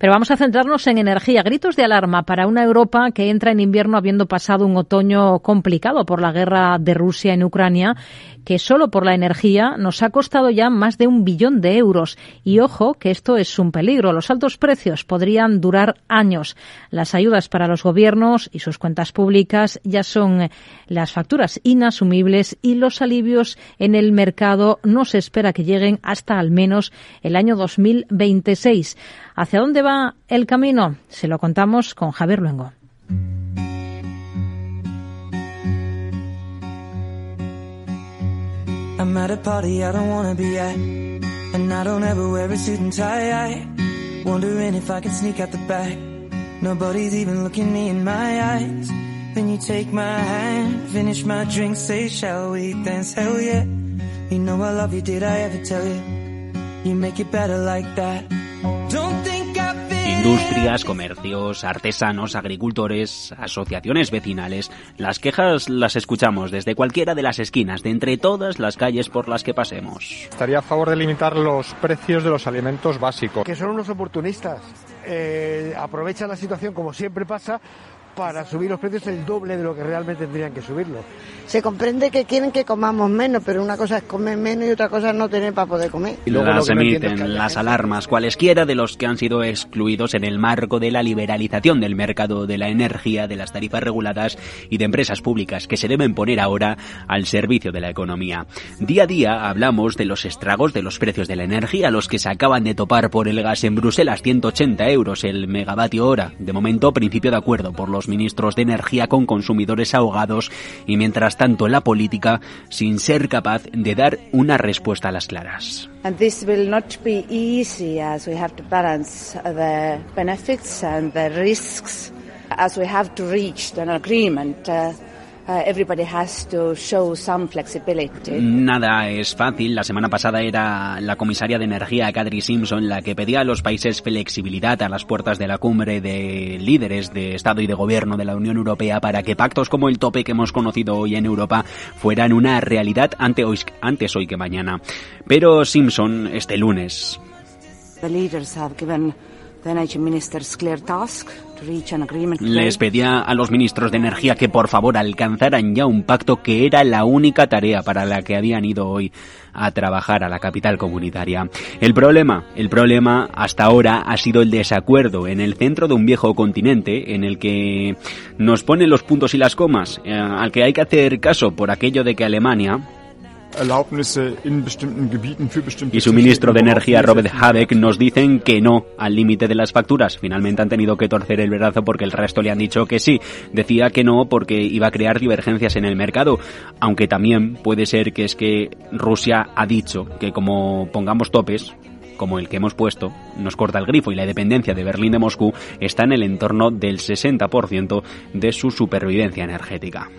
Pero vamos a centrarnos en energía. Gritos de alarma para una Europa que entra en invierno habiendo pasado un otoño complicado por la guerra de Rusia en Ucrania, que solo por la energía nos ha costado ya más de un billón de euros. Y ojo, que esto es un peligro. Los altos precios podrían durar años. Las ayudas para los gobiernos y sus cuentas públicas ya son las facturas inasumibles y los alivios en el mercado no se espera que lleguen hasta al menos el año 2026. ¿Hacia dónde va el camino? Se lo contamos con Javier Luengo. I'm at a party I don't wanna be at And I don't ever wear a suit and tie Wondering if I can sneak out the back Nobody's even looking me in my eyes Then you take my hand Finish my drink, say shall we dance? Hell yeah You know I love you, did I ever tell you? You make it better like that Industrias, comercios, artesanos, agricultores, asociaciones vecinales. Las quejas las escuchamos desde cualquiera de las esquinas, de entre todas las calles por las que pasemos. Estaría a favor de limitar los precios de los alimentos básicos. Que son unos oportunistas. Eh, aprovechan la situación como siempre pasa para subir los precios el doble de lo que realmente tendrían que subirlo. Se comprende que quieren que comamos menos, pero una cosa es comer menos y otra cosa es no tener para poder comer. Y luego las emiten las alarmas cualesquiera de los que han sido excluidos en el marco de la liberalización del mercado de la energía, de las tarifas reguladas y de empresas públicas que se deben poner ahora al servicio de la economía. Día a día hablamos de los estragos de los precios de la energía, los que se acaban de topar por el gas en Bruselas, 180 euros el megavatio hora. De momento, principio de acuerdo por los ministros de energía con consumidores ahogados y mientras tanto la política sin ser capaz de dar una respuesta a las claras. And this will not be easy as we have to balance the benefits and the risks as we have to reach an agreement. Uh, Uh, Nada es fácil. La semana pasada era la comisaria de energía, Kadri Simpson, la que pedía a los países flexibilidad a las puertas de la cumbre de líderes de Estado y de Gobierno de la Unión Europea para que pactos como el tope que hemos conocido hoy en Europa fueran una realidad antes hoy, antes hoy que mañana. Pero Simpson, este lunes. Les pedía a los ministros de energía que por favor alcanzaran ya un pacto que era la única tarea para la que habían ido hoy a trabajar a la capital comunitaria. El problema, el problema hasta ahora ha sido el desacuerdo en el centro de un viejo continente en el que nos ponen los puntos y las comas, eh, al que hay que hacer caso por aquello de que Alemania, y su ministro de Energía, Robert Habeck, nos dicen que no al límite de las facturas. Finalmente han tenido que torcer el brazo porque el resto le han dicho que sí. Decía que no porque iba a crear divergencias en el mercado, aunque también puede ser que es que Rusia ha dicho que como pongamos topes, como el que hemos puesto, nos corta el grifo y la dependencia de Berlín de Moscú está en el entorno del 60% de su supervivencia energética.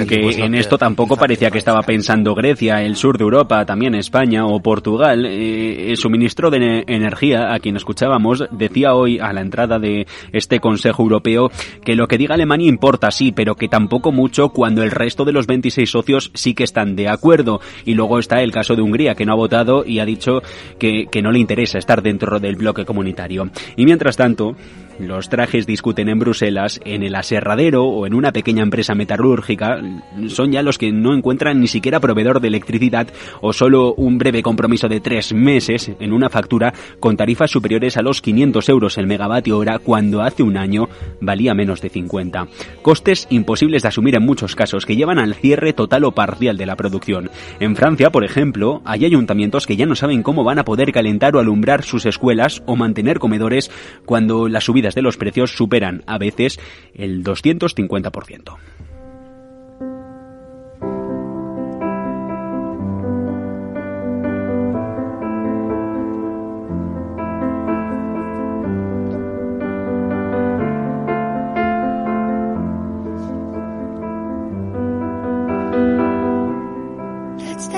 Aunque en esto tampoco parecía que estaba pensando Grecia, el sur de Europa, también España o Portugal. Eh, el suministro de energía, a quien escuchábamos, decía hoy a la entrada de este Consejo Europeo que lo que diga Alemania importa, sí, pero que tampoco mucho cuando el resto de los 26 socios sí que están de acuerdo. Y luego está el caso de Hungría, que no ha votado y ha dicho que, que no le interesa estar dentro del bloque comunitario. Y mientras tanto, los trajes discuten en Bruselas, en el aserradero o en una pequeña empresa metalúrgica son ya los que no encuentran ni siquiera proveedor de electricidad o solo un breve compromiso de tres meses en una factura con tarifas superiores a los 500 euros el megavatio hora cuando hace un año valía menos de 50. Costes imposibles de asumir en muchos casos que llevan al cierre total o parcial de la producción. En Francia, por ejemplo, hay ayuntamientos que ya no saben cómo van a poder calentar o alumbrar sus escuelas o mantener comedores cuando la subida de los precios superan a veces el 250%. Let's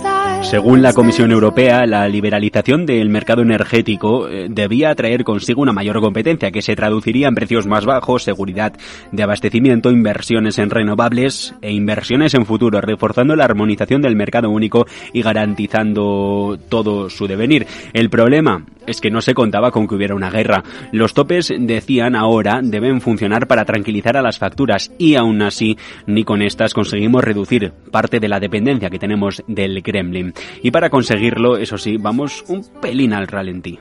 dance. Según la Comisión Europea, la liberalización del mercado energético eh, debía traer consigo una mayor competencia que se traduciría en precios más bajos, seguridad de abastecimiento, inversiones en renovables e inversiones en futuro, reforzando la armonización del mercado único y garantizando todo su devenir. El problema es que no se contaba con que hubiera una guerra. Los topes, decían ahora, deben funcionar para tranquilizar a las facturas y aún así ni con estas conseguimos reducir parte de la dependencia que tenemos del Kremlin. Y para conseguirlo, eso sí, vamos un pelín al ralentí.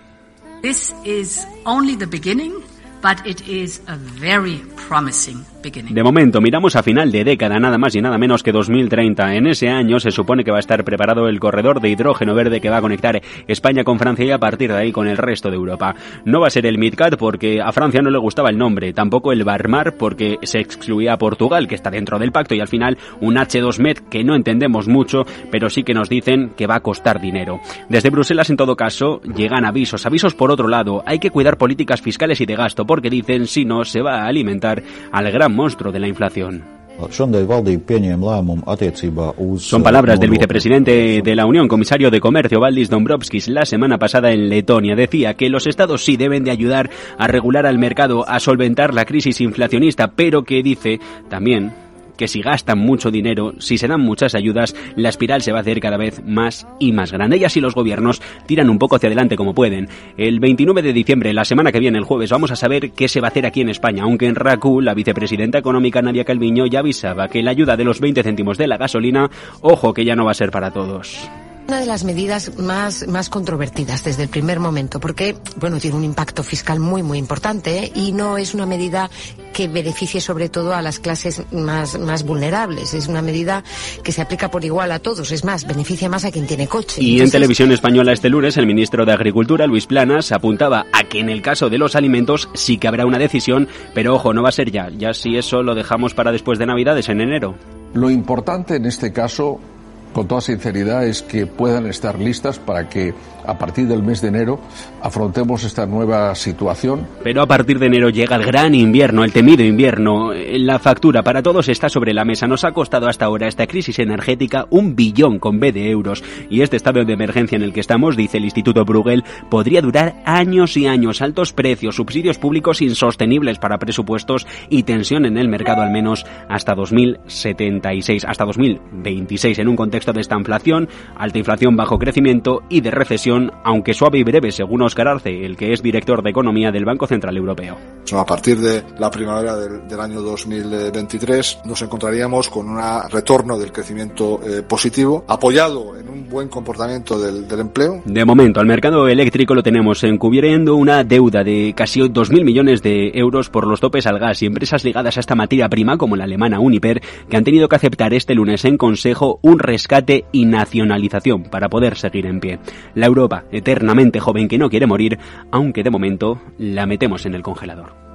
This is only the beginning, but it is a very promising de momento, miramos a final de década, nada más y nada menos que 2030. En ese año se supone que va a estar preparado el corredor de hidrógeno verde que va a conectar España con Francia y a partir de ahí con el resto de Europa. No va a ser el MidCat porque a Francia no le gustaba el nombre, tampoco el Barmar porque se excluía a Portugal, que está dentro del pacto, y al final un H2Med que no entendemos mucho, pero sí que nos dicen que va a costar dinero. Desde Bruselas, en todo caso, llegan avisos. Avisos por otro lado, hay que cuidar políticas fiscales y de gasto porque dicen si no se va a alimentar al gran monstruo de la inflación. Son palabras del vicepresidente de la Unión, comisario de Comercio, Valdis Dombrovskis, la semana pasada en Letonia. Decía que los estados sí deben de ayudar a regular al mercado, a solventar la crisis inflacionista, pero que dice también que si gastan mucho dinero, si se dan muchas ayudas, la espiral se va a hacer cada vez más y más grande. Y así los gobiernos tiran un poco hacia adelante como pueden. El 29 de diciembre, la semana que viene, el jueves, vamos a saber qué se va a hacer aquí en España, aunque en RACU la vicepresidenta económica Nadia Calviño ya avisaba que la ayuda de los 20 céntimos de la gasolina, ojo que ya no va a ser para todos. Una de las medidas más, más controvertidas desde el primer momento, porque, bueno, tiene un impacto fiscal muy, muy importante y no es una medida que beneficie sobre todo a las clases más, más vulnerables. Es una medida que se aplica por igual a todos. Es más, beneficia más a quien tiene coche. Y en televisión española este lunes, el ministro de Agricultura, Luis Planas, apuntaba a que en el caso de los alimentos sí que habrá una decisión, pero ojo, no va a ser ya. Ya si eso lo dejamos para después de Navidades, en enero. Lo importante en este caso con toda sinceridad es que puedan estar listas para que a partir del mes de enero afrontemos esta nueva situación. Pero a partir de enero llega el gran invierno, el temido invierno. La factura para todos está sobre la mesa. Nos ha costado hasta ahora esta crisis energética un billón con B de euros. Y este estado de emergencia en el que estamos, dice el Instituto Bruegel, podría durar años y años. Altos precios, subsidios públicos insostenibles para presupuestos y tensión en el mercado al menos hasta 2076, hasta 2026 en un contexto de esta inflación, alta inflación bajo crecimiento y de recesión, aunque suave y breve, según Oscar Arce, el que es director de Economía del Banco Central Europeo. A partir de la primavera del, año 2023 nos encontraríamos con un retorno del crecimiento eh, positivo, apoyado en un buen comportamiento del, empleo. De momento, al mercado eléctrico lo tenemos encubriendo una deuda de casi 2.000 millones de euros por los topes al gas y empresas ligadas a esta materia prima, como la alemana Uniper, que han tenido que aceptar este lunes en Consejo un rescate y nacionalización para poder seguir en pie. La Europa, eternamente joven que no quiere morir, aunque de momento la metemos en el congelador.